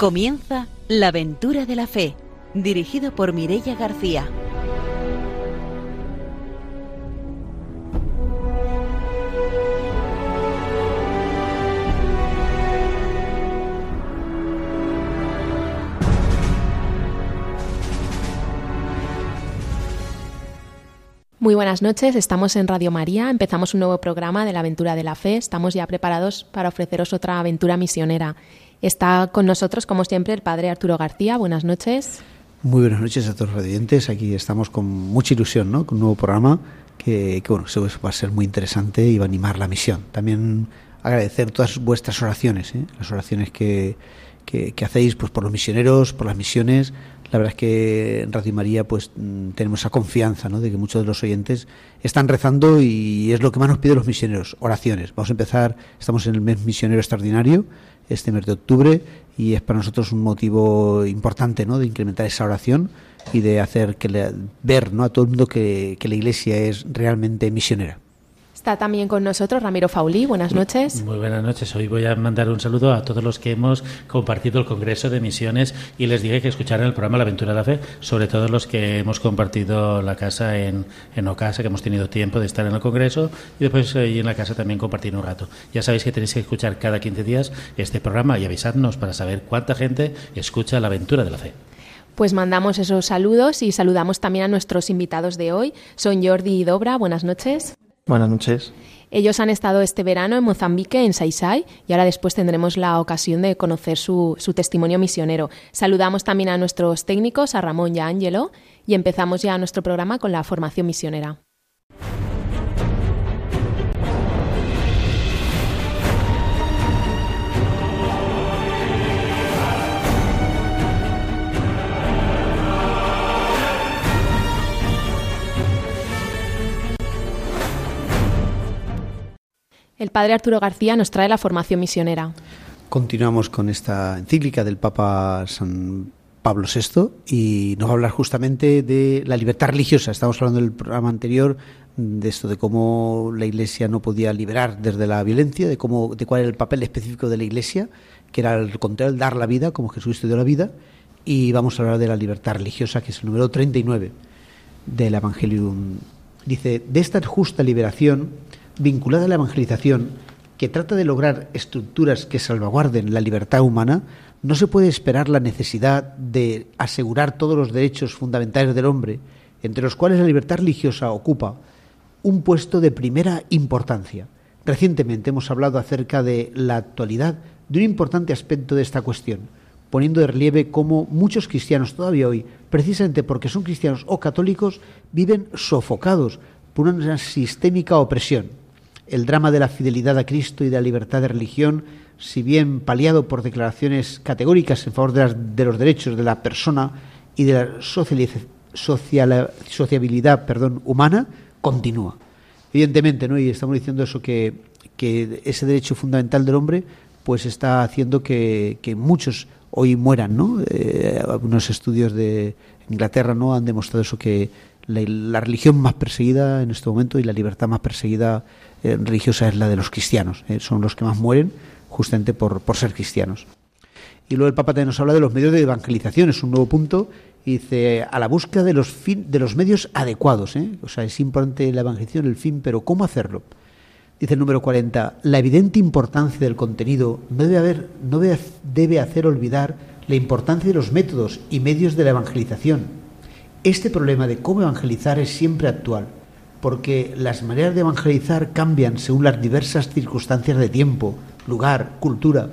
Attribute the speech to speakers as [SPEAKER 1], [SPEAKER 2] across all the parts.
[SPEAKER 1] Comienza La aventura de la fe, dirigido por Mirella García.
[SPEAKER 2] Muy buenas noches, estamos en Radio María, empezamos un nuevo programa de la aventura de la fe, estamos ya preparados para ofreceros otra aventura misionera. Está con nosotros, como siempre, el padre Arturo García, buenas noches.
[SPEAKER 3] Muy buenas noches a todos los radiantes, aquí estamos con mucha ilusión, ¿no? con un nuevo programa que, que bueno, va a ser muy interesante y va a animar la misión. También agradecer todas vuestras oraciones, ¿eh? las oraciones que, que, que hacéis pues, por los misioneros, por las misiones, la verdad es que en Radio María pues mm, tenemos esa confianza ¿no? de que muchos de los oyentes están rezando y es lo que más nos piden los misioneros, oraciones. Vamos a empezar, estamos en el mes misionero extraordinario, este mes de octubre, y es para nosotros un motivo importante ¿no? de incrementar esa oración y de hacer que ver ¿no? a todo el mundo que, que la Iglesia es realmente misionera.
[SPEAKER 2] Está también con nosotros Ramiro Faulí. Buenas noches.
[SPEAKER 4] Muy buenas noches. Hoy voy a mandar un saludo a todos los que hemos compartido el Congreso de Misiones y les dije que escucharan el programa La Aventura de la Fe, sobre todo los que hemos compartido la casa en, en Ocasa, que hemos tenido tiempo de estar en el Congreso y después ahí en la casa también compartir un rato. Ya sabéis que tenéis que escuchar cada 15 días este programa y avisadnos para saber cuánta gente escucha La Aventura de la Fe.
[SPEAKER 2] Pues mandamos esos saludos y saludamos también a nuestros invitados de hoy. Son Jordi y Dobra. Buenas noches.
[SPEAKER 5] Buenas noches.
[SPEAKER 2] Ellos han estado este verano en Mozambique, en Saisai, y ahora después tendremos la ocasión de conocer su, su, testimonio misionero. Saludamos también a nuestros técnicos, a Ramón y a Ángelo, y empezamos ya nuestro programa con la formación misionera. El padre Arturo García nos trae la formación misionera.
[SPEAKER 3] Continuamos con esta encíclica del Papa San Pablo VI y nos va a hablar justamente de la libertad religiosa. Estamos hablando del programa anterior de esto de cómo la Iglesia no podía liberar desde la violencia, de cómo de cuál era el papel específico de la Iglesia, que era el contrario, dar la vida, como Jesucristo dio la vida, y vamos a hablar de la libertad religiosa, que es el número 39 del Evangelium. Dice, de esta justa liberación vinculada a la evangelización, que trata de lograr estructuras que salvaguarden la libertad humana, no se puede esperar la necesidad de asegurar todos los derechos fundamentales del hombre, entre los cuales la libertad religiosa ocupa un puesto de primera importancia. Recientemente hemos hablado acerca de la actualidad de un importante aspecto de esta cuestión, poniendo de relieve cómo muchos cristianos todavía hoy, precisamente porque son cristianos o católicos, viven sofocados por una sistémica opresión el drama de la fidelidad a Cristo y de la libertad de religión, si bien paliado por declaraciones categóricas en favor de, los derechos de la persona y de la sociabilidad perdón, humana, continúa. Evidentemente, ¿no? y estamos diciendo eso que, ese derecho fundamental del hombre pues está haciendo que, que muchos hoy mueran, ¿no? Eh, algunos estudios de Inglaterra no han demostrado eso que la, la, religión más perseguida en este momento y la libertad más perseguida eh, religiosa es la de los cristianos. Eh, son los que más mueren justamente por, por ser cristianos. Y luego el Papa también nos habla de los medios de evangelización, es un nuevo punto, y dice, a la búsqueda de los, fin, de los medios adecuados. ¿eh? O sea, es importante la evangelización, el fin, pero ¿cómo hacerlo? Dice el número 40, la evidente importancia del contenido no debe, haber, no debe, debe hacer olvidar la importancia de los métodos y medios de la evangelización. Este problema de cómo evangelizar es siempre actual porque las maneras de evangelizar cambian según las diversas circunstancias de tiempo, lugar, cultura.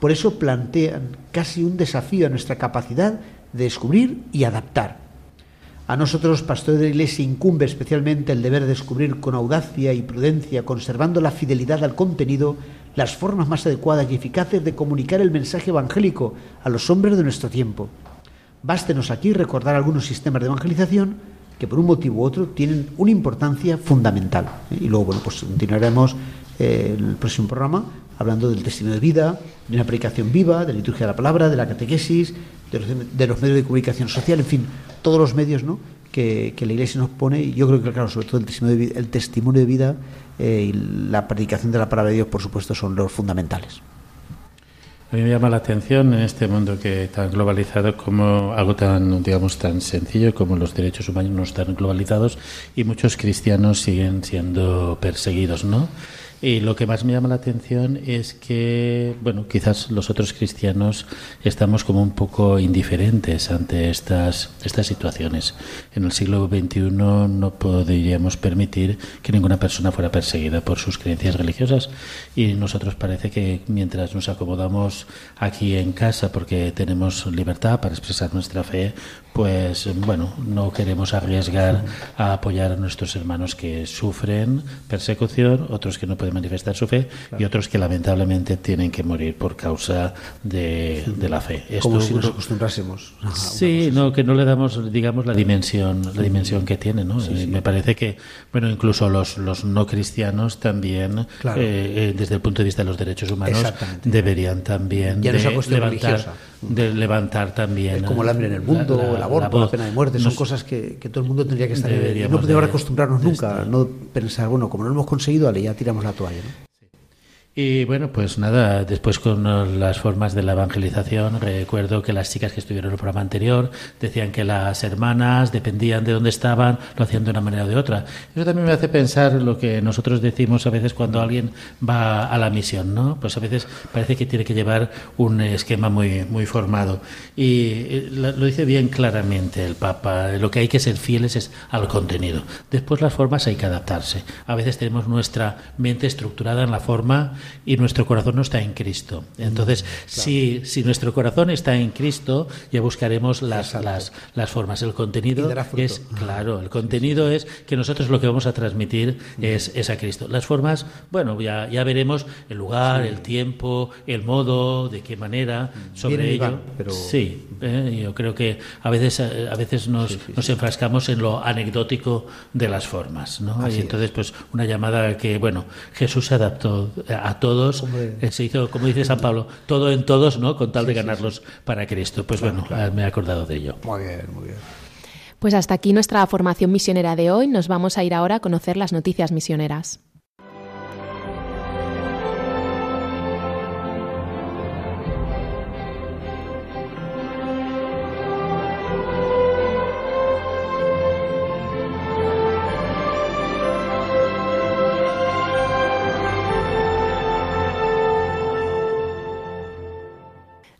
[SPEAKER 3] Por eso plantean casi un desafío a nuestra capacidad de descubrir y adaptar. A nosotros, pastores de la Iglesia, incumbe especialmente el deber de descubrir con audacia y prudencia, conservando la fidelidad al contenido, las formas más adecuadas y eficaces de comunicar el mensaje evangélico a los hombres de nuestro tiempo. Bástenos aquí recordar algunos sistemas de evangelización que por un motivo u otro tienen una importancia fundamental. ¿eh? Y luego, bueno, pues continuaremos eh, el próximo programa hablando del testimonio de vida, de una predicación viva, de la liturgia de la palabra, de la catequesis, de los, medios de comunicación social, en fin, todos los medios ¿no? que, que, la Iglesia nos pone. Y yo creo que, claro, sobre todo el testimonio de el testimonio de vida eh, y la predicación de la palabra de Dios, por supuesto, son los fundamentales.
[SPEAKER 4] A mí me llama la atención en este mundo que tan globalizado como algo tan, digamos, tan sencillo como los derechos humanos no están globalizados y muchos cristianos siguen siendo perseguidos, ¿no? Y lo que más me llama la atención es que, bueno, quizás los otros cristianos estamos como un poco indiferentes ante estas, estas situaciones. En el siglo XXI no podríamos permitir que ninguna persona fuera perseguida por sus creencias religiosas y nosotros parece que mientras nos acomodamos aquí en casa porque tenemos libertad para expresar nuestra fe, pues bueno, no queremos arriesgar a apoyar a nuestros hermanos que sufren persecución, otros que no pueden manifestar su fe y otros que lamentablemente tienen que morir por causa de, la fe.
[SPEAKER 3] Como si nos acostumbrásemos.
[SPEAKER 4] sí, no, que no le damos, digamos, la dimensión, la dimensión que tiene, ¿no? Me parece que, bueno, incluso los, los no cristianos también, eh, eh, desde el punto de vista de los derechos humanos, deberían también
[SPEAKER 3] de levantar,
[SPEAKER 4] de levantar también.
[SPEAKER 3] como el hambre en el mundo, el aborto, la, pena de muerte, son cosas que, que, todo el mundo tendría que estar. Y no podemos acostumbrarnos nunca, no pensar, bueno, como no lo hemos conseguido, vale, ya tiramos la toalla. ¿no?
[SPEAKER 4] Y bueno, pues nada, después con las formas de la evangelización, recuerdo que las chicas que estuvieron en el programa anterior decían que las hermanas dependían de dónde estaban, lo hacían de una manera o de otra. Eso también me hace pensar lo que nosotros decimos a veces cuando alguien va a la misión, ¿no? Pues a veces parece que tiene que llevar un esquema muy, muy formado. Y eh, lo dice bien claramente el Papa, lo que hay que ser fieles es al contenido. Después las formas hay que adaptarse. A veces tenemos nuestra mente estructurada en la forma y nuestro corazón no está en Cristo. Entonces, si, si nuestro corazón está en Cristo, ya buscaremos las, las, las, formas. El contenido es, claro, el contenido es que nosotros lo que vamos a transmitir es, es a Cristo. Las formas, bueno, ya, ya veremos el lugar, el tiempo, el modo, de qué manera, sobre ello. pero... Sí, eh, yo creo que a veces, a veces nos, nos enfrascamos en lo anecdótico de las formas, ¿no? y entonces, pues, una llamada que, bueno, Jesús se adaptó a todos, eh, se hizo, como dice San Pablo, todo en todos, ¿no? Con tal de ganarlos para Cristo. Pues bueno, me he acordado de ello.
[SPEAKER 3] Muy bien, muy bien.
[SPEAKER 2] Pues hasta aquí nuestra formación misionera de hoy. Nos vamos a ir ahora a conocer las noticias misioneras.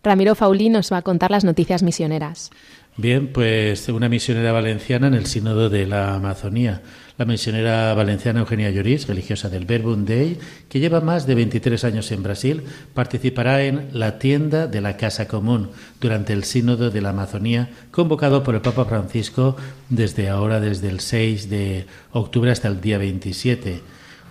[SPEAKER 2] Ramiro Faulí nos va a contar las noticias misioneras.
[SPEAKER 4] Bien, pues una misionera valenciana en el Sínodo de la Amazonía. La misionera valenciana Eugenia Lloris, religiosa del Verbum Dei, que lleva más de 23 años en Brasil, participará en la tienda de la Casa Común durante el Sínodo de la Amazonía, convocado por el Papa Francisco desde ahora, desde el 6 de octubre hasta el día 27.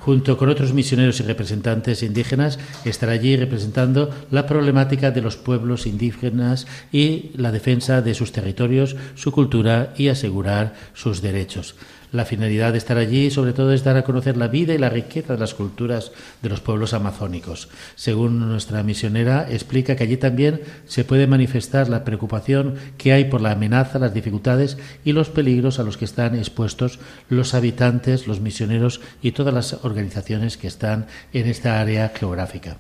[SPEAKER 4] Junto con otros misioneros y representantes indígenas, estará allí representando la problemática de los pueblos indígenas y la defensa de sus territorios, su cultura y asegurar sus derechos. La finalidad de estar allí, sobre todo, es dar a conocer la vida y la riqueza de las culturas de los pueblos amazónicos. Según nuestra misionera, explica que allí también se puede manifestar la preocupación que hay por la amenaza, las dificultades y los peligros a los que están expuestos los habitantes, los misioneros y todas las organizaciones que están en esta área geográfica.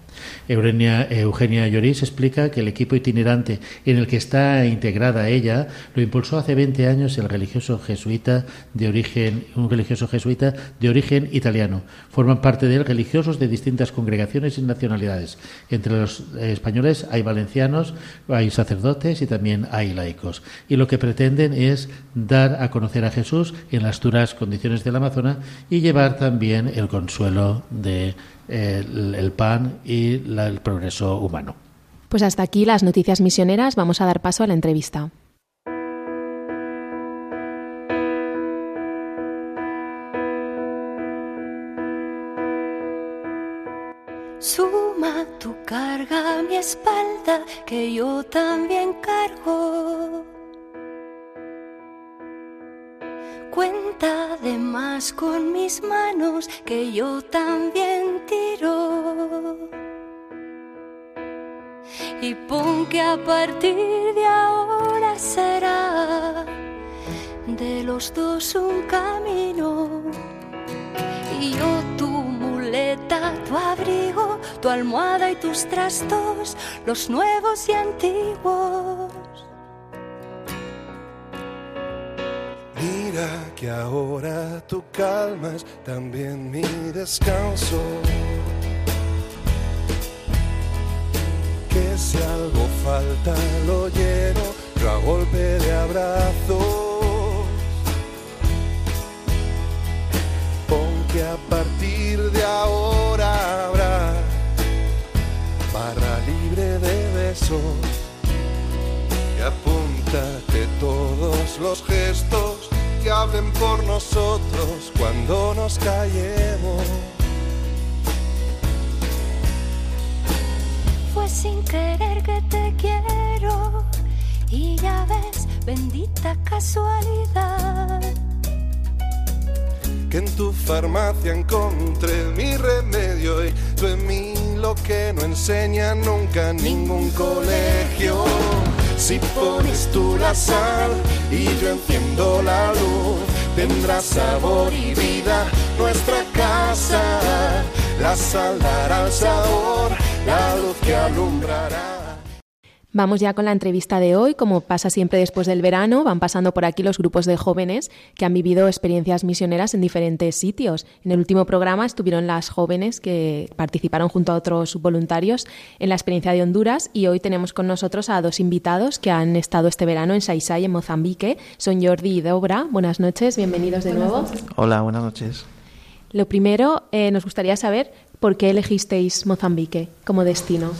[SPEAKER 4] Eugenia, Eugenia Lloris explica que el equipo itinerante en el que está integrada ella lo impulsó hace 20 años el religioso jesuita de origen un religioso jesuita de origen italiano. Forman parte de él religiosos de distintas congregaciones y nacionalidades. Entre los españoles hay valencianos, hay sacerdotes y también hay laicos. Y lo que pretenden es dar a conocer a Jesús en las duras condiciones del Amazonas y llevar también el consuelo de el, pan y el progreso humano.
[SPEAKER 2] Pues hasta aquí las noticias misioneras. Vamos a dar paso a la entrevista.
[SPEAKER 5] Suma tu carga a mi espalda, que yo también cargo. Cuenta de más con mis manos, que yo también tiro. Y pon que a partir de ahora será de los dos un camino. Y yo tu abrigo, tu almohada y tus trastos, los nuevos y antiguos.
[SPEAKER 6] Mira que ahora tú calmas también mi descanso. Que si algo falta lo lleno, pero a golpe de abrazo. Pon que a partir de de besos. Y apúntate todos los gestos que hablen por nosotros cuando nos callemos.
[SPEAKER 5] Fue sin querer que te quiero y ya ves, bendita casualidad.
[SPEAKER 6] Que en tu farmacia encontré mi remedio y tú en mí lo que no enseña nunca ningún colegio. Si pones tú la sal y yo enciendo la luz, tendrá sabor y vida nuestra casa. La sal dará el sabor, la luz que alumbrará.
[SPEAKER 2] Vamos ya con la entrevista de hoy. Como pasa siempre después del verano, van pasando por aquí los grupos de jóvenes que han vivido experiencias misioneras en diferentes sitios. En el último programa estuvieron las jóvenes que participaron junto a otros voluntarios en la experiencia de Honduras y hoy tenemos con nosotros a dos invitados que han estado este verano en Saisai, en Mozambique. Son Jordi y Dobra. Buenas noches, bienvenidos de nuevo.
[SPEAKER 7] Hola, buenas noches.
[SPEAKER 2] Lo primero, eh, nos gustaría saber por qué elegisteis Mozambique como destino.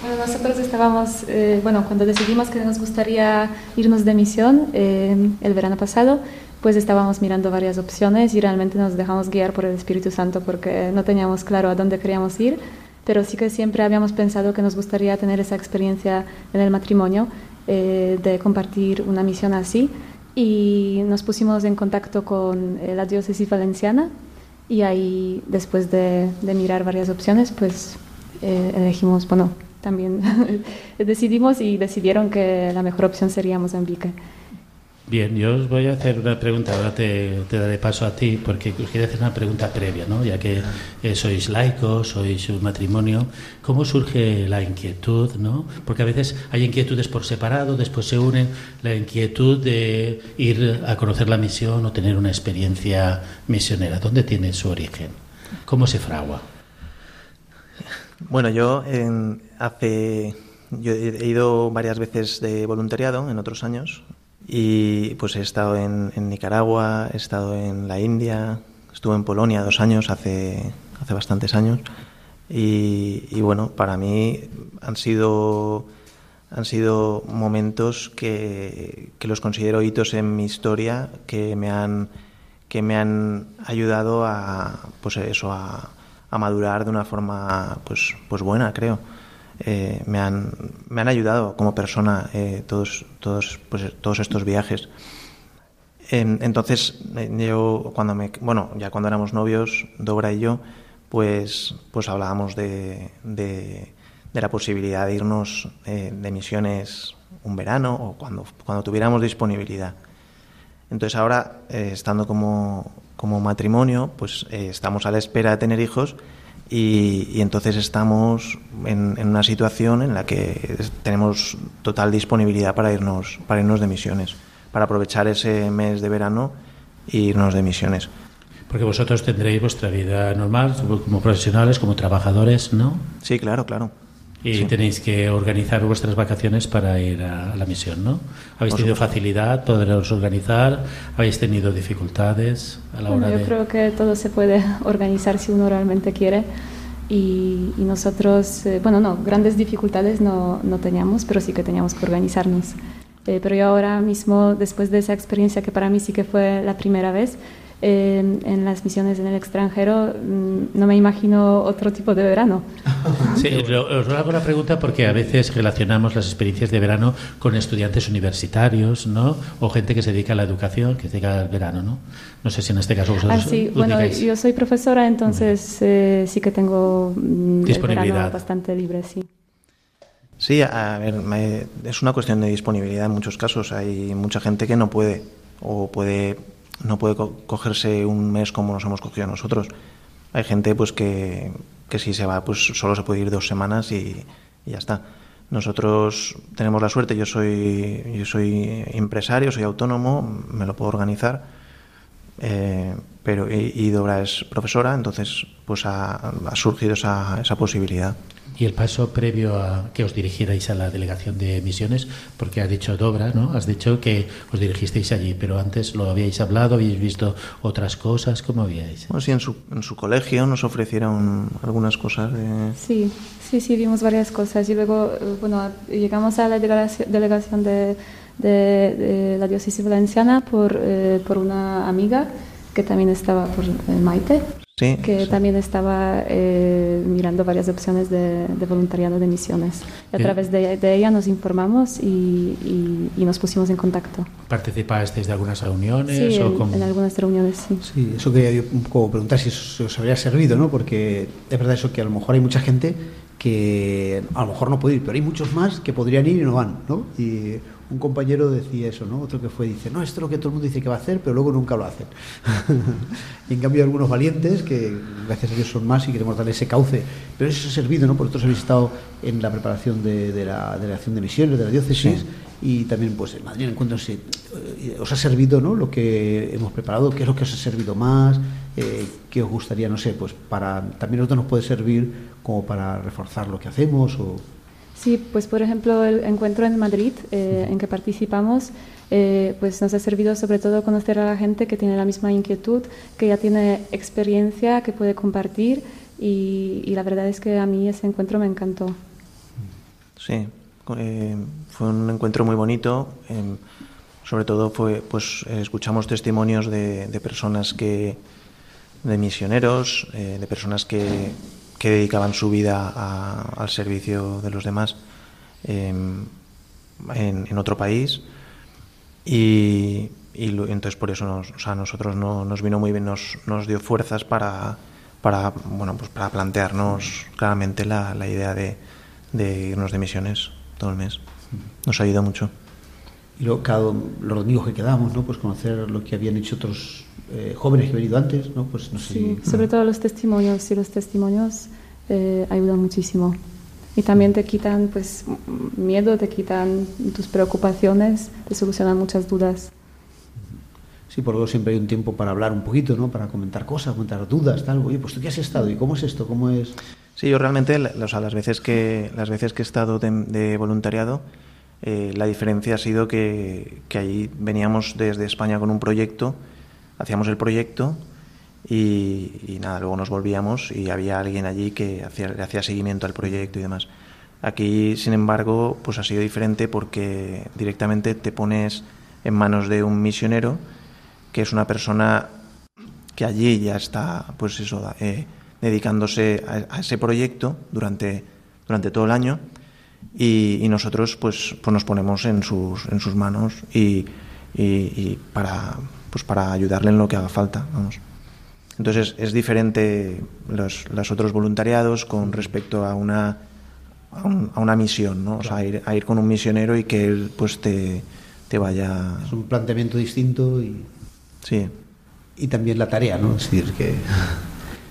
[SPEAKER 8] Bueno, nosotros estábamos, eh, bueno, cuando decidimos que nos gustaría irnos de misión eh, el verano pasado, pues estábamos mirando varias opciones y realmente nos dejamos guiar por el Espíritu Santo porque no teníamos claro a dónde queríamos ir, pero sí que siempre habíamos pensado que nos gustaría tener esa experiencia en el matrimonio eh, de compartir una misión así. Y nos pusimos en contacto con la diócesis valenciana y ahí después de, de mirar varias opciones pues elegimos, bueno, también decidimos y decidieron que la mejor opción sería Mozambique.
[SPEAKER 4] Bien, yo os voy a hacer una pregunta, ahora te, te daré paso a ti, porque os quería hacer una pregunta previa, ¿no? ya que eh, sois laicos, sois un matrimonio, ¿cómo surge la inquietud? ¿no? Porque a veces hay inquietudes por separado, después se unen, la inquietud de ir a conocer la misión o tener una experiencia misionera, ¿dónde tiene su origen? ¿Cómo se fragua?
[SPEAKER 7] Bueno, yo en, hace yo he ido varias veces de voluntariado en otros años y pues he estado en, Nicaragua, he estado en la India, estuve en Polonia dos años hace hace bastantes años. Y, y bueno para mí han sido han sido momentos que, que los considero hitos en mi historia que me han que me han ayudado a pues eso a a madurar de una forma pues, pues buena, creo. Eh, me, han, me han ayudado como persona eh, todos, todos, pues, todos estos viajes. En, entonces, eh, yo cuando me, bueno, ya cuando éramos novios, Dobra y yo, pues, pues hablábamos de, de, de la posibilidad de irnos eh, de misiones un verano o cuando, cuando tuviéramos disponibilidad. Entonces ahora, estando como, como matrimonio, pues eh, estamos a la espera de tener hijos y, y entonces estamos en, en, una situación en la que tenemos total disponibilidad para irnos, para irnos de misiones, para aprovechar ese mes de verano e irnos de misiones.
[SPEAKER 4] Porque vosotros tendréis vuestra vida normal, como profesionales, como trabajadores, ¿no?
[SPEAKER 7] Sí, claro, claro.
[SPEAKER 4] Y sí. tenéis que organizar vuestras vacaciones para ir a la misión, ¿no? ¿Habéis tenido facilidad, poderos organizar? ¿Habéis tenido dificultades a la
[SPEAKER 8] bueno,
[SPEAKER 4] hora
[SPEAKER 8] yo
[SPEAKER 4] de...?
[SPEAKER 8] creo que todo se puede organizar si uno realmente quiere. Y, y nosotros, eh, bueno, no, grandes dificultades no, no, teníamos, pero sí que teníamos que organizarnos. Eh, pero yo ahora mismo, después de esa experiencia que para mí sí que fue la primera vez, eh, en las misiones en el extranjero, mm, no me imagino otro tipo de verano.
[SPEAKER 4] Sí, os hago la pregunta porque a veces relacionamos las experiencias de verano con estudiantes universitarios, ¿no? O gente que se dedica a la educación, que se dedica al verano, ¿no? No sé si en este caso vosotros.
[SPEAKER 8] Ah, sí. Bueno, digáis. yo soy profesora, entonces eh, sí que tengo mm,
[SPEAKER 4] disponibilidad
[SPEAKER 8] el verano bastante libre, sí.
[SPEAKER 7] Sí, a ver, es una cuestión de disponibilidad en muchos casos. Hay mucha gente que no puede o puede no puede co cogerse un mes como nos hemos cogido nosotros. Hay gente pues que, que si se va, pues solo se puede ir dos semanas y, ya está. Nosotros tenemos la suerte, yo soy, yo soy empresario, soy autónomo, me lo puedo organizar, eh, pero y, y Dobra es profesora, entonces pues ha, ha surgido esa, esa posibilidad.
[SPEAKER 4] Y el paso previo a que os dirigierais a la delegación de misiones, porque has dicho Dobra, ¿no? Has dicho que os dirigisteis allí, pero antes lo habíais hablado, habéis visto otras cosas, ¿cómo habíais?
[SPEAKER 7] Bueno, sí, en su, en su colegio nos ofrecieron algunas cosas. De...
[SPEAKER 8] Sí, sí, sí, vimos varias cosas y luego, eh, bueno, llegamos a la delegación, delegación de, de, de la diócesis valenciana por, eh, por una amiga que también estaba por eh, Maite,
[SPEAKER 7] Sí,
[SPEAKER 8] que
[SPEAKER 7] sí.
[SPEAKER 8] también estaba eh, mirando varias opciones de, de voluntariado de misiones. Y a través de, de ella nos informamos y, y- y nos pusimos en contacto.
[SPEAKER 4] ¿Participasteis de algunas reuniones?
[SPEAKER 8] Sí,
[SPEAKER 4] o
[SPEAKER 8] en,
[SPEAKER 4] cómo?
[SPEAKER 8] en algunas reuniones, sí.
[SPEAKER 3] Sí, eso quería yo un poco preguntar si eso os habría servido, ¿no? Porque es verdad eso que a lo mejor hay mucha gente que a lo mejor no puede ir, pero hay muchos más que podrían ir y no van, ¿no? Y un compañero decía eso, ¿no? Otro que fue, dice, no, esto es lo que todo el mundo dice que va a hacer, pero luego nunca lo hacen. y en cambio hay algunos valientes que gracias a Dios son más y queremos darle ese cauce. Pero eso ha servido, ¿no? Porque vosotros habéis estado en la preparación de, de la delegación de misiones, de la diócesis, y también pues en Madrid Encuentros sí, eh, os ha servido, ¿no? Lo que hemos preparado, qué es lo que os ha servido más, eh, qué os gustaría, no sé, pues para también nosotros nos puede servir como para reforzar lo que hacemos o
[SPEAKER 8] Sí, pues por ejemplo el encuentro en Madrid eh, en que participamos, eh, pues nos ha servido sobre todo conocer a la gente que tiene la misma inquietud, que ya tiene experiencia, que puede compartir y, y la verdad es que a mí ese encuentro me encantó.
[SPEAKER 7] Sí, eh, fue un encuentro muy bonito. eh, sobre todo fue, pues escuchamos testimonios de, de personas que, de misioneros, eh, de personas que, que dedicaban su vida a- al servicio de los demás eh, en, en otro país. Y, y entonces por eso nos, o sea, a nosotros no, nos vino muy bien, nos, nos dio fuerzas para, para, bueno, pues para plantearnos claramente la, la idea de, de irnos de misiones todo el mes. Nos ayuda mucho.
[SPEAKER 3] y luego cada, los domingos que quedamos, ¿no? Pues conocer lo que habían hecho otros eh, jóvenes que han venido antes, ¿no? Pues no sé.
[SPEAKER 8] Sí, sobre todo los testimonios y los testimonios eh, ayudan muchísimo. Y también te quitan pues miedo, te quitan tus preocupaciones, te solucionan muchas dudas.
[SPEAKER 3] Sí, por luego siempre hay un tiempo para hablar un poquito, ¿no? Para comentar cosas, comentar dudas, tal. Oye, pues tú qué has estado y cómo es esto, cómo es.
[SPEAKER 7] Sí, yo realmente, o sea, las veces que las veces que he estado de, de voluntariado, eh, la diferencia ha sido que, que allí veníamos desde España con un proyecto, hacíamos el proyecto y, nada, luego nos volvíamos y había alguien allí que hacía, seguimiento al proyecto y demás. Aquí, sin embargo, pues ha sido diferente porque directamente te pones en manos de un misionero que es una persona que allí ya está, pues eso, eh, dedicándose a, ese proyecto durante, durante todo el año y, nosotros pues, pues nos ponemos en sus, en sus manos y para, pues para ayudarle en lo que haga falta, vamos. Entonces es diferente los, los otros voluntariados con respecto a una, a, un- a una misión, ¿no? O sea, a ir, a ir con un misionero y que él pues te, te vaya...
[SPEAKER 3] Es un planteamiento distinto y,
[SPEAKER 7] Sí,
[SPEAKER 3] y también la tarea, ¿no? Es decir, que,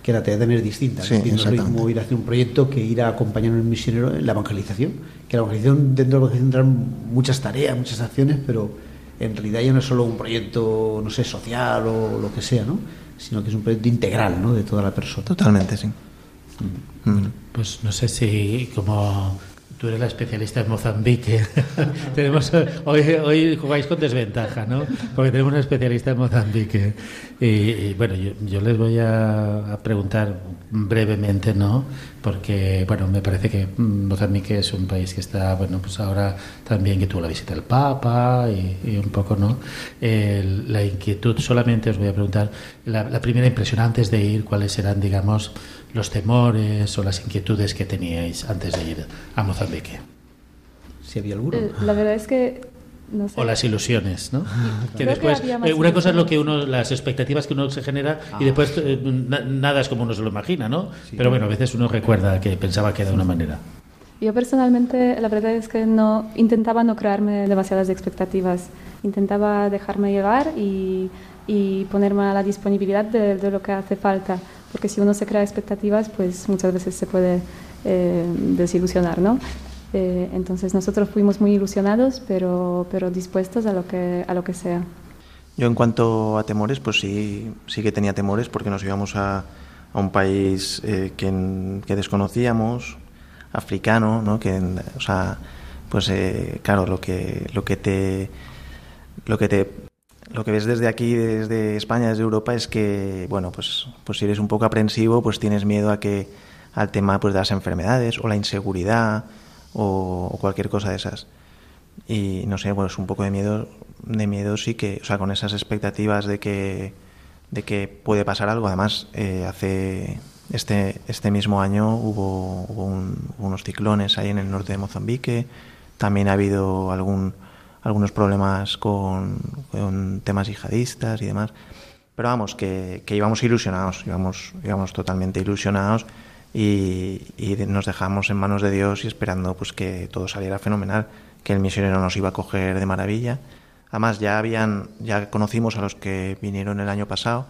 [SPEAKER 3] que la tarea también es distinta.
[SPEAKER 7] Sí,
[SPEAKER 3] es decir, no ir a hacer un proyecto que ir a acompañar a un misionero en la evangelización. Que la evangelización, dentro de la evangelización entran muchas tareas, muchas acciones, pero en realidad ya no es solo un proyecto, no sé, social o lo que sea, ¿no? Sino que es un proyecto integral, ¿no? De toda la persona.
[SPEAKER 7] totalmente, sí. Mm.
[SPEAKER 4] Pues no sé si como tú eres la especialista en Mozambique, tenemos hoy, hoy jugáis con desventaja, ¿no? Porque tenemos una especialista en Mozambique. Y, y, bueno, yo, yo les voy a, a preguntar brevemente, ¿no? Porque, bueno, me parece que mm, Mozambique es un país que está, bueno, pues ahora también que tuvo la visita del Papa y, y un poco, ¿no? El- la inquietud, solamente os voy a preguntar, la, la primera impresión antes de ir, ¿cuáles eran, digamos, los temores o las inquietudes que teníais antes de ir a Mozambique?
[SPEAKER 3] Si había alguno.
[SPEAKER 8] Eh, la verdad es que, no sé,
[SPEAKER 4] O las ilusiones, ¿no? Que
[SPEAKER 8] Creo que
[SPEAKER 4] después,
[SPEAKER 8] más
[SPEAKER 4] eh, una cosa es lo que uno, las expectativas que uno se genera
[SPEAKER 3] Ah.
[SPEAKER 4] y después eh, na- nada es como uno se lo imagina, ¿no? Pero bueno, a veces uno recuerda que pensaba que era de una manera.
[SPEAKER 8] Yo personalmente, la verdad es que no intentaba no crearme demasiadas expectativas. Intentaba dejarme llevar y, y ponerme a la disponibilidad de, de lo que hace falta. porque si uno se crea expectativas, pues muchas veces se puede eh, desilusionar, ¿no? Eh, entonces nosotros fuimos muy ilusionados, pero, pero dispuestos a lo, que, a lo que sea.
[SPEAKER 7] Yo en cuanto a temores, pues sí, sí que tenía temores porque nos íbamos a, a un país eh, que, que, desconocíamos, africano, ¿no? Que, o sea, pues eh, claro, lo que, lo que te, lo que te, lo que ves desde aquí, desde España, desde Europa, es que, bueno, pues, pues si eres un poco aprensivo, pues tienes miedo a que al tema pues de las enfermedades o la inseguridad o, cualquier cosa de esas. Y no sé, bueno, es un poco de miedo, de miedo sí que, o sea, con esas expectativas de que, de que puede pasar algo. Además, eh, hace este, este mismo año hubo, unos ciclones ahí en el norte de Mozambique. También ha habido algún, algunos problemas con, con temas yihadistas y demás. Pero vamos, que, que íbamos ilusionados, íbamos, íbamos totalmente ilusionados y, nos dejamos en manos de Dios y esperando pues que todo saliera fenomenal, que el misionero nos iba a coger de maravilla. Además ya habían, ya conocimos a los que vinieron el año pasado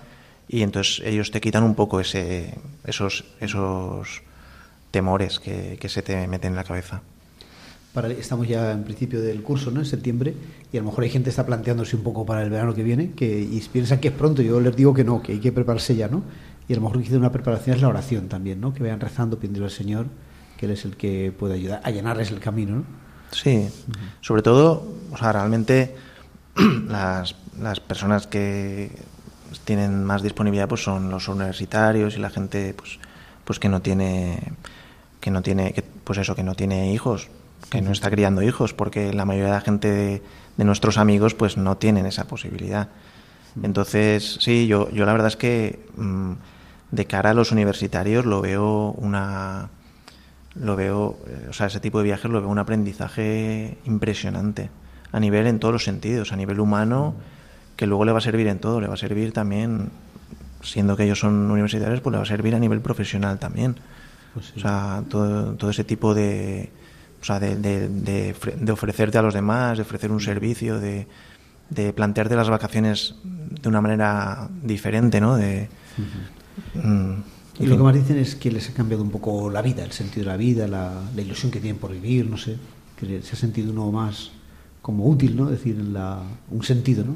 [SPEAKER 7] y entonces ellos te quitan un poco ese, esos, esos temores que, que se te meten en la cabeza.
[SPEAKER 3] Estamos ya en principio del curso, ¿no? En septiembre, y a lo mejor hay gente que está planteándose un poco para el verano que viene, que y piensan que es pronto. Yo les digo que no, que hay que prepararse ya, ¿no? Y a lo mejor que una preparación es la oración también, ¿no? Que vayan rezando, pidiendo al Señor que Él es el que puede ayudar a llenarles el camino, ¿no?
[SPEAKER 7] Sí, sobre todo, o sea, realmente las, las personas que tienen más disponibilidad pues son los universitarios y la gente pues pues que no tiene que no tiene que, pues eso que no tiene hijos que no está criando hijos porque la mayoría de la gente de, de nuestros amigos pues no tienen esa posibilidad. Entonces sí yo yo la verdad es que mm, de cara a los universitarios lo veo una lo veo eh, o sea ese tipo de viajes lo veo un aprendizaje impresionante a nivel en todos los sentidos a nivel humano que luego le va a servir en todo le va a servir también siendo que ellos son universitarios pues le va a servir a nivel profesional también. Pues o sea todo, todo ese tipo de o sea de, de, de, ofrecerte a los demás de ofrecer un servicio de, de plantearte las vacaciones de una manera diferente no de
[SPEAKER 3] Mm. Y lo que más dicen es que les ha cambiado un poco la vida, el sentido de la vida, la, la ilusión que tienen por vivir, no sé, que se ha sentido uno más como útil, ¿no? Es decir, la, un sentido, ¿no?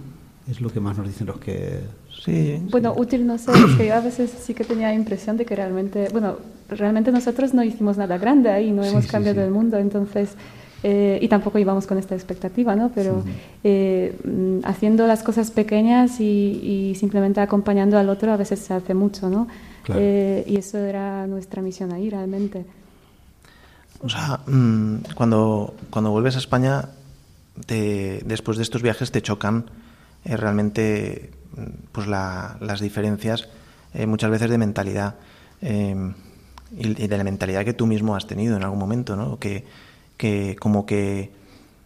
[SPEAKER 3] Es lo que más nos dicen los que...
[SPEAKER 8] Sí. Bueno, útil no sé, es que yo a veces sí que tenía impresión de que realmente, bueno, realmente nosotros no hicimos nada grande ahí, no hemos cambiado el mundo, entonces eh, y tampoco íbamos con esta expectativa, ¿no? Pero eh, mm, haciendo las cosas pequeñas y, simplemente acompañando al otro a veces se hace mucho, ¿no? Eh, y eso era nuestra misión ahí realmente.
[SPEAKER 7] O sea, mm, cuando, cuando vuelves a España, después de estos viajes te chocan realmente mm, pues las diferencias muchas veces de mentalidad y, de la mentalidad que tú mismo has tenido en algún momento, ¿no? Que, que como que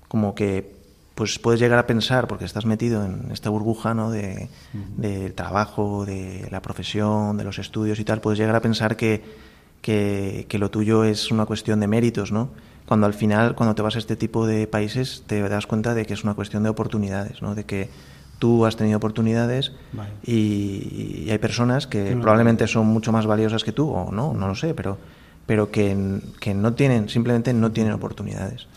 [SPEAKER 7] como que pues puedes llegar a pensar porque estás metido en esta burbuja ¿no? de, del trabajo de la profesión de los estudios y tal puedes llegar a pensar que, que, lo tuyo es una cuestión de méritos no cuando al final cuando te vas a este tipo de países te das cuenta de que es una cuestión de oportunidades no de que tú has tenido oportunidades y, hay personas que probablemente son mucho más valiosas que tú o no no lo sé pero pero que, que no tienen, simplemente no tienen oportunidades.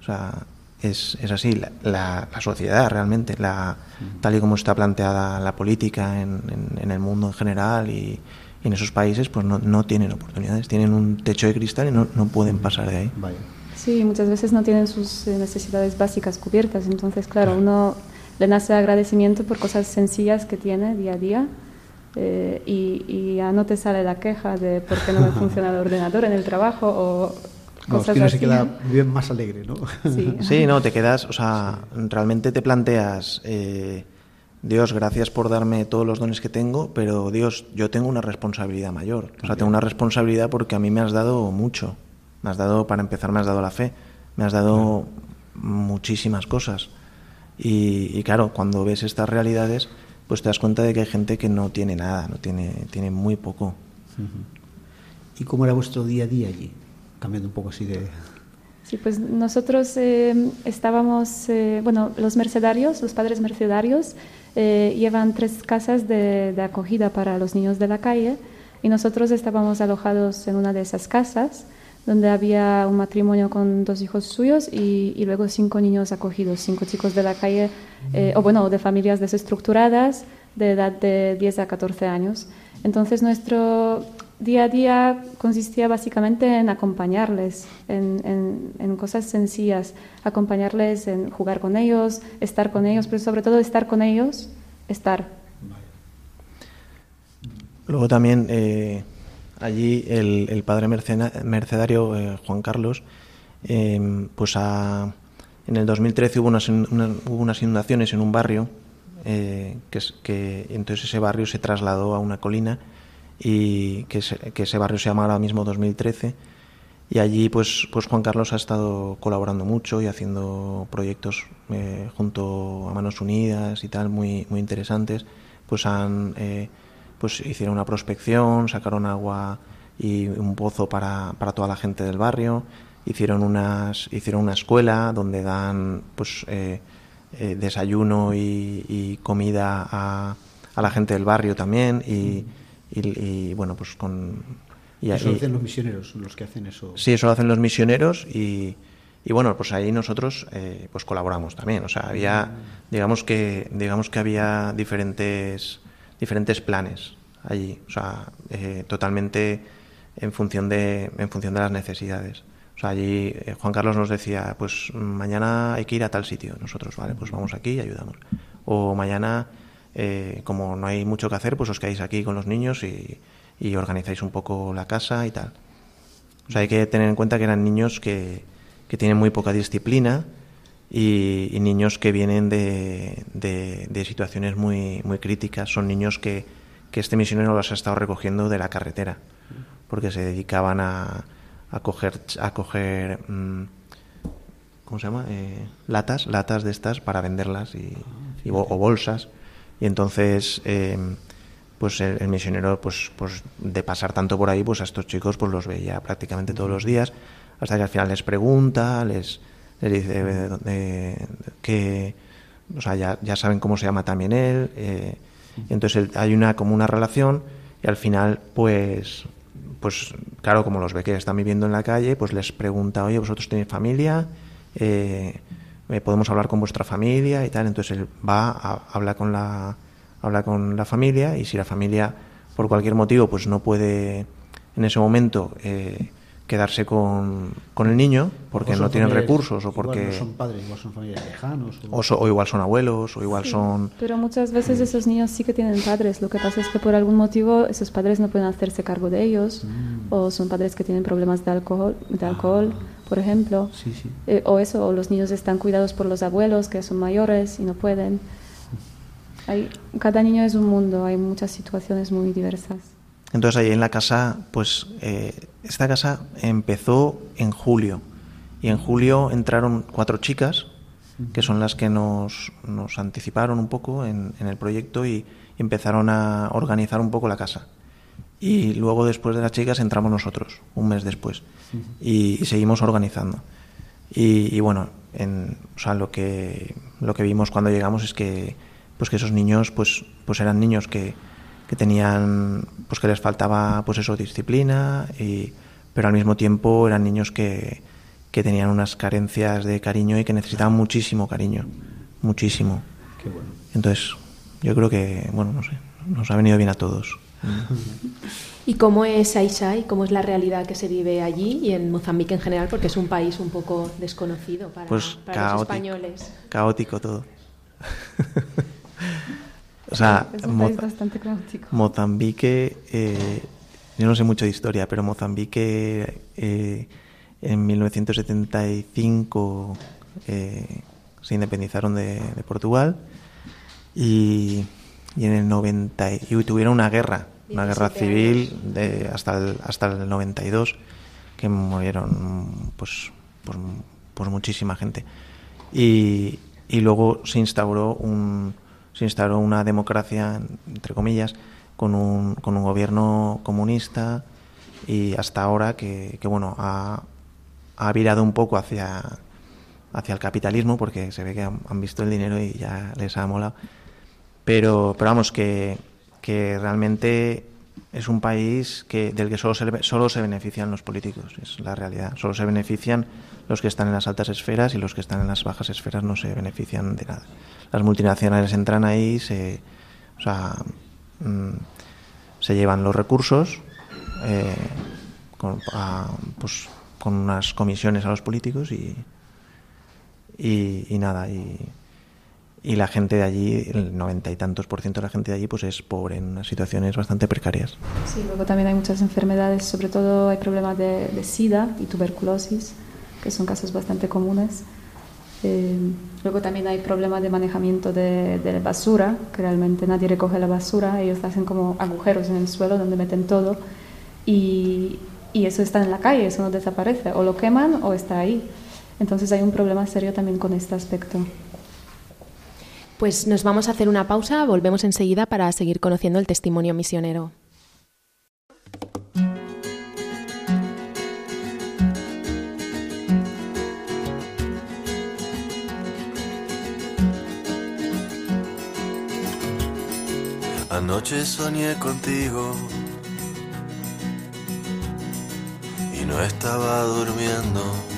[SPEAKER 7] O sea, es, es así, la, la, sociedad realmente, la, tal y como está planteada la política en, en, el mundo en general y, en esos países, pues no, no, tienen oportunidades, tienen un techo de cristal y no, no pueden pasar de ahí.
[SPEAKER 8] Sí, muchas veces no tienen sus eh, necesidades básicas cubiertas, entonces, claro, uno le nace agradecimiento por cosas sencillas que tiene día a día eh, y, ya no te sale la queja de por qué no me funciona el ordenador en el trabajo o cosas
[SPEAKER 3] no,
[SPEAKER 8] es
[SPEAKER 3] que se queda bien más alegre, ¿no?
[SPEAKER 7] Sí. no, te quedas, o sea, realmente te planteas, eh, Dios, gracias por darme todos los dones que tengo, pero Dios, yo tengo una responsabilidad mayor. O sea, tengo una responsabilidad porque a mí me has dado mucho. Me has dado, para empezar, me has dado la fe, me has dado muchísimas cosas. Y, y claro, cuando ves estas realidades, pues te das cuenta de que hay gente que no tiene nada, no tiene, tiene muy poco.
[SPEAKER 3] ¿Y cómo era vuestro día a día allí? Cambiando un poco así de...
[SPEAKER 8] Sí, pues nosotros eh, estábamos, eh, bueno, los mercedarios, los padres mercedarios, eh, llevan tres casas de, de, acogida para los niños de la calle Y nosotros estábamos alojados en una de esas casas donde había un matrimonio con dos hijos suyos y, luego cinco niños acogidos, cinco chicos de la calle, eh, o bueno, de familias desestructuradas de edad de 10 a 14 años. Entonces nuestro día a día consistía básicamente en acompañarles, en, en, en, cosas sencillas, acompañarles en jugar con ellos, estar con ellos, pero sobre todo estar con ellos, estar.
[SPEAKER 7] Luego también eh, allí el, el, padre mercedario eh, Juan Carlos, eh, pues a, en el 2013 hubo unas, una, hubo unas inundaciones en un barrio, que, que entonces ese barrio se trasladó a una colina y que, se, que ese barrio se llama ahora mismo 2013 y allí pues pues Juan Carlos ha estado colaborando mucho y haciendo proyectos eh, junto a Manos Unidas y tal muy muy interesantes. Pues han eh, pues hicieron una prospección sacaron agua y un pozo para, para toda la gente del barrio hicieron unas hicieron una escuela donde dan pues eh, eh desayuno y, y comida a, a, la gente del barrio también y y, y bueno, pues con...
[SPEAKER 3] Y, eso lo hacen los misioneros, los que hacen eso.
[SPEAKER 7] Sí, eso lo hacen los misioneros y, y bueno, pues ahí nosotros eh, pues colaboramos también. O sea, había, digamos que, digamos que había diferentes, diferentes planes allí, o sea, eh, totalmente en función de, en función de las necesidades. O sea, allí eh, Juan Carlos nos decía, pues mañana hay que ir a tal sitio. Nosotros, vale, pues vamos aquí y ayudamos. O mañana eh, como no hay mucho que hacer, pues os quedáis aquí con los niños y, y, organizáis un poco la casa y tal. O sea, hay que tener en cuenta que eran niños que, que tienen muy poca disciplina y, y niños que vienen de, de, de, situaciones muy, muy críticas. Son niños que, que este misionero los ha estado recogiendo de la carretera, porque se dedicaban a, a coger, a coger mmm, ¿cómo se llama? Eh, latas, latas de estas para venderlas y, y o bolsas y entonces eh, pues el, el, misionero pues pues de pasar tanto por ahí pues a estos chicos pues los veía prácticamente todos los días hasta que al final les pregunta les, les dice eh, que o sea ya, ya saben cómo se llama también él eh, entonces hay una como una relación y al final pues pues claro como los ve que están viviendo en la calle pues les pregunta oye vosotros tenéis familia eh, podemos hablar con vuestra familia y tal. Entonces él va a hablar con la, habla con la familia y si la familia por cualquier motivo pues no puede en ese momento quedarse con, con, el niño porque no tienen recursos o porque
[SPEAKER 3] no son padres, igual son familiares lejanos
[SPEAKER 7] o... O, so, o, igual son abuelos o igual
[SPEAKER 8] sí,
[SPEAKER 7] son
[SPEAKER 8] pero muchas veces esos niños sí que tienen padres lo que pasa es que por algún motivo esos padres no pueden hacerse cargo de ellos mm. o son padres que tienen problemas de alcohol de alcohol ah por ejemplo.
[SPEAKER 3] Sí, sí.
[SPEAKER 8] Eh, o eso, o los niños están cuidados por los abuelos que son mayores y no pueden. Hay, cada niño es un mundo, hay muchas situaciones muy diversas.
[SPEAKER 7] Entonces ahí en la casa, pues eh, esta casa empezó en julio y en julio entraron cuatro chicas que son las que nos, nos anticiparon un poco en, el proyecto y empezaron a organizar un poco la casa. Y luego después de las chicas entramos nosotros, un mes después, y, y seguimos organizando. Y, y bueno, en, o sea, lo que lo que vimos cuando llegamos es que pues que esos niños pues pues eran niños que, que tenían pues que les faltaba pues eso disciplina y pero al mismo tiempo eran niños que, que tenían unas carencias de cariño y que necesitaban muchísimo cariño, muchísimo.
[SPEAKER 3] Qué bueno.
[SPEAKER 7] Entonces, yo creo que bueno, no sé, nos ha venido bien a todos.
[SPEAKER 2] ¿Y cómo es Saisai? ¿Cómo es la realidad que se vive allí y en Mozambique en general? Porque es un país un poco desconocido para,
[SPEAKER 7] pues
[SPEAKER 2] para
[SPEAKER 7] caótico,
[SPEAKER 2] los españoles.
[SPEAKER 7] Caótico todo. o sea,
[SPEAKER 8] es un país bastante caótico.
[SPEAKER 7] Mozambique, eh, yo no sé mucho de historia, pero Mozambique eh, en 1975 eh, se independizaron de, de Portugal y y en el 90 y tuvieron una guerra, una guerra civil de, hasta el, hasta el 92 que murieron pues pues, pues muchísima gente y, y luego se instauró un se instauró una democracia entre comillas con un, con un gobierno comunista y hasta ahora que, que bueno ha, ha virado un poco hacia hacia el capitalismo porque se ve que han, visto el dinero y ya les ha molado. Pero, pero vamos, que, que realmente es un país que, del que solo se, solo se benefician los políticos, es la realidad. Solo se benefician los que están en las altas esferas y los que están en las bajas esferas no se benefician de nada. Las multinacionales entran ahí, se, o sea, mm, se llevan los recursos eh, pues, con unas comisiones a los políticos y, y, nada, y, y la gente de allí, el noventa y tantos por ciento de la gente de allí, pues es pobre en unas situaciones bastante precarias.
[SPEAKER 8] Sí, luego también hay muchas enfermedades, sobre todo hay problemas de, de SIDA y tuberculosis, que son casos bastante comunes. Eh, luego también hay problemas de manejamiento de, de, basura, que realmente nadie recoge la basura, ellos hacen como agujeros en el suelo donde meten todo y, y eso está en la calle, eso no desaparece, o lo queman o está ahí. Entonces hay un problema serio también con este aspecto.
[SPEAKER 2] Pues nos vamos a hacer una pausa, volvemos enseguida para seguir conociendo el testimonio misionero.
[SPEAKER 9] Anoche soñé contigo y no estaba durmiendo.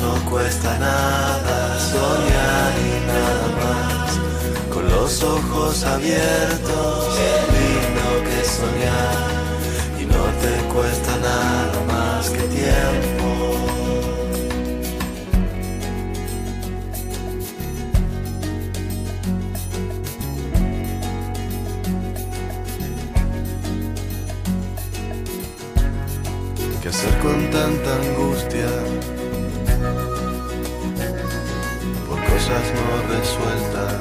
[SPEAKER 9] No cuesta nada, soñar y nada más. Con los ojos abiertos, lindo que soñar. Y no te cuesta nada más que tiempo. ¿Qué hacer con tanta angustia? Cosas no resueltas.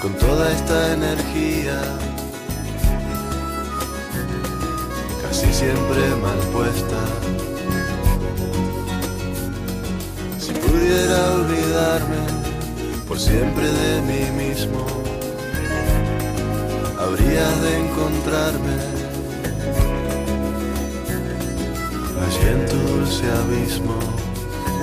[SPEAKER 9] Con toda esta energía, casi siempre mal puesta. Si pudiera olvidarme por siempre de mí mismo, habría de encontrarme allí en tu dulce abismo.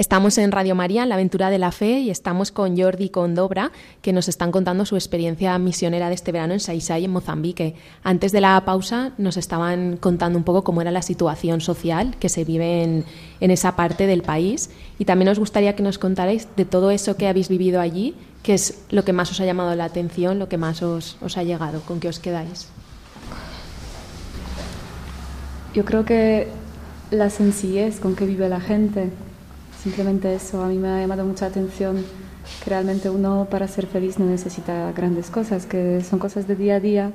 [SPEAKER 2] Estamos en Radio María, en la aventura de la fe, y estamos con Jordi y con Dobra, que nos están contando su experiencia misionera de este verano en Saisai, en Mozambique. Antes de la pausa nos estaban contando un poco cómo era la situación social que se vive en, esa parte del país, y también nos gustaría que nos contarais de todo eso que habéis vivido allí, qué es lo que más os ha llamado la atención, lo que más os, os ha llegado, con qué os quedáis.
[SPEAKER 8] Yo creo que la sencillez con que vive la gente, simplemente eso, a mí me ha llamado mucha atención que realmente uno para ser feliz no necesita grandes cosas, que son cosas de día a día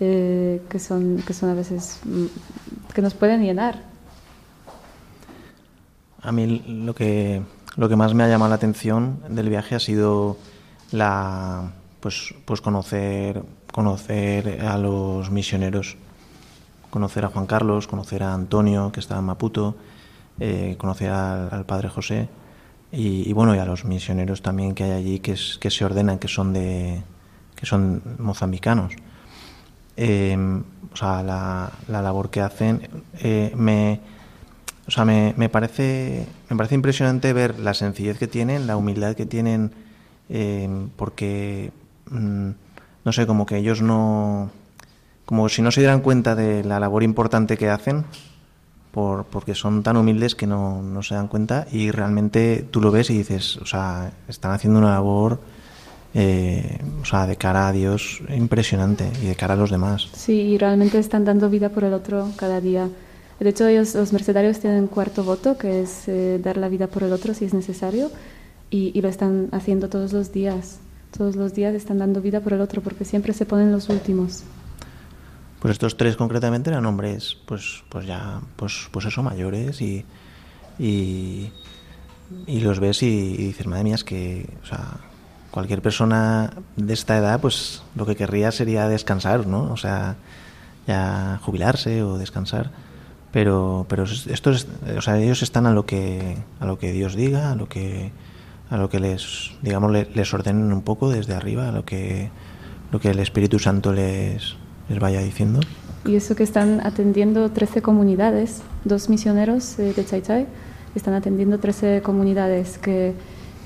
[SPEAKER 8] eh, que, son, que son a veces mm, que nos pueden llenar.
[SPEAKER 7] A mí lo que, lo que más me ha llamado la atención del viaje ha sido la pues, pues conocer, conocer a los misioneros, conocer a Juan Carlos, conocer a Antonio, que está en Maputo, eh, conocer al, al, padre José y, bueno y a los misioneros también que hay allí que, se ordenan, que son de que son mozambicanos. Eh, o sea, la, la, labor que hacen eh, me, o sea, me, me, parece me parece impresionante ver la sencillez que tienen, la humildad que tienen, eh, porque mmm, no sé, como que ellos no como si no se dieran cuenta de la labor importante que hacen, por, porque son tan humildes que no, no, se dan cuenta y realmente tú lo ves y dices, o sea, están haciendo una labor, eh, o sea, de cara a Dios impresionante y de cara a los demás.
[SPEAKER 8] Sí, y realmente están dando vida por el otro cada día. De hecho, ellos, los mercedarios tienen cuarto voto, que es eh, dar la vida por el otro si es necesario, y, y lo están haciendo todos los días. Todos los días están dando vida por el otro, porque siempre se ponen los últimos.
[SPEAKER 7] Pues estos tres concretamente eran hombres, pues, pues ya, pues, pues eso, mayores y, y, los ves y, dices, madre mía, es que, o sea, cualquier persona de esta edad, pues lo que querría sería descansar, ¿no? O sea, ya jubilarse o descansar. Pero, pero estos, o sea, ellos están a lo que, a lo que Dios diga, a lo que, a lo que les, digamos, le- les ordenen un poco desde arriba, a lo que, lo que el Espíritu Santo les,
[SPEAKER 8] Y eso que están atendiendo 13 comunidades, dos misioneros eh, de Chai Chai están atendiendo 13 comunidades que,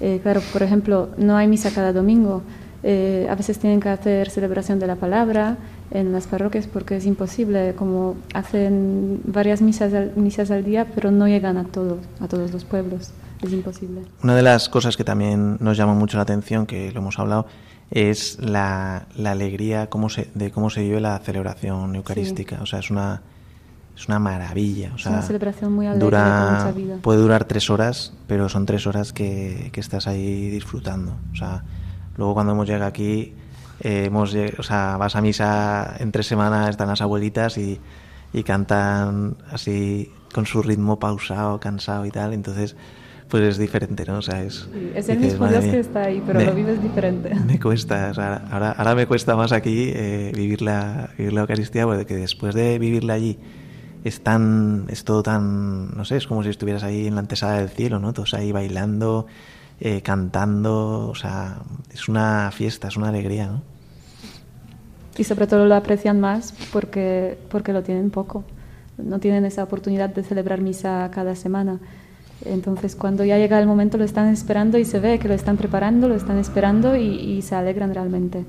[SPEAKER 8] eh, claro, por ejemplo, no hay misa cada domingo. Eh, a veces tienen que hacer celebración de la palabra en las parroquias porque es imposible, como hacen varias misas al, misas al día, pero no llegan a todos, a todos los pueblos. Es imposible.
[SPEAKER 7] Una de las cosas que también nos llama mucho la atención, que lo hemos hablado, es la, la alegría cómo se, de cómo se vive la celebración eucarística. O sea, es una, es una maravilla. O
[SPEAKER 8] Es
[SPEAKER 7] sea,
[SPEAKER 8] una celebración muy alegre,
[SPEAKER 7] dura,
[SPEAKER 8] mucha vida.
[SPEAKER 7] Puede durar tres horas, pero son tres horas que, que estás ahí disfrutando. O sea, luego cuando hemos llegado aquí, eh, hemos, o sea, vas a misa en tres semanas, están las abuelitas y, y cantan así con su ritmo pausado, cansado y tal. Entonces, pues es diferente, ¿no? O sea, es,
[SPEAKER 8] es el
[SPEAKER 7] dices,
[SPEAKER 8] mismo
[SPEAKER 7] "Madre
[SPEAKER 8] Dios que
[SPEAKER 7] mía".
[SPEAKER 8] está ahí, pero
[SPEAKER 7] Me-
[SPEAKER 8] lo vives diferente.
[SPEAKER 7] me cuesta, o sea, ahora, ahora me cuesta más aquí eh, vivir, la, vivir la Eucaristía, porque después de vivirla allí es tan, es todo tan, no sé, es como si estuvieras ahí en la antesala del cielo, ¿no? Todos ahí bailando, eh, cantando, o sea, es una fiesta, es una alegría, ¿no?
[SPEAKER 8] Y sobre todo lo aprecian más porque, porque lo tienen poco. No tienen esa oportunidad de celebrar misa cada semana. Entonces, cuando ya llega el momento, lo están esperando y se ve que lo están preparando, lo están esperando y, y se alegran realmente.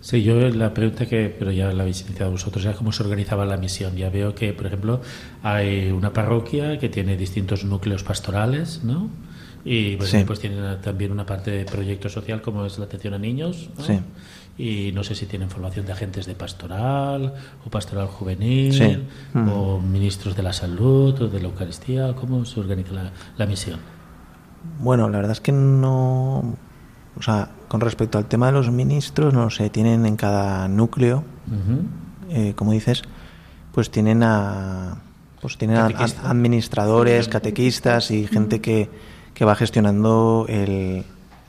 [SPEAKER 4] Sí, yo la pregunta que, pero ya la habéis iniciado vosotros, era cómo se organizaba la misión. Ya veo que, por ejemplo, hay una parroquia que tiene distintos núcleos pastorales, ¿no? Y pues,
[SPEAKER 7] Sí.
[SPEAKER 4] pues tienen también una parte de proyecto social como es la atención a niños, ¿no?
[SPEAKER 7] Sí.
[SPEAKER 4] Y no sé si tienen formación de agentes de pastoral o pastoral juvenil
[SPEAKER 7] Sí. Mm.
[SPEAKER 4] o ministros de la salud o de la Eucaristía. ¿Cómo se organiza la, la misión?
[SPEAKER 7] Bueno, la verdad es que no, o sea, con respecto al tema de los ministros, no lo sé, tienen en cada núcleo eh, como dices, pues tienen a pues tienen a- administradores, catequistas y gente que, que va gestionando el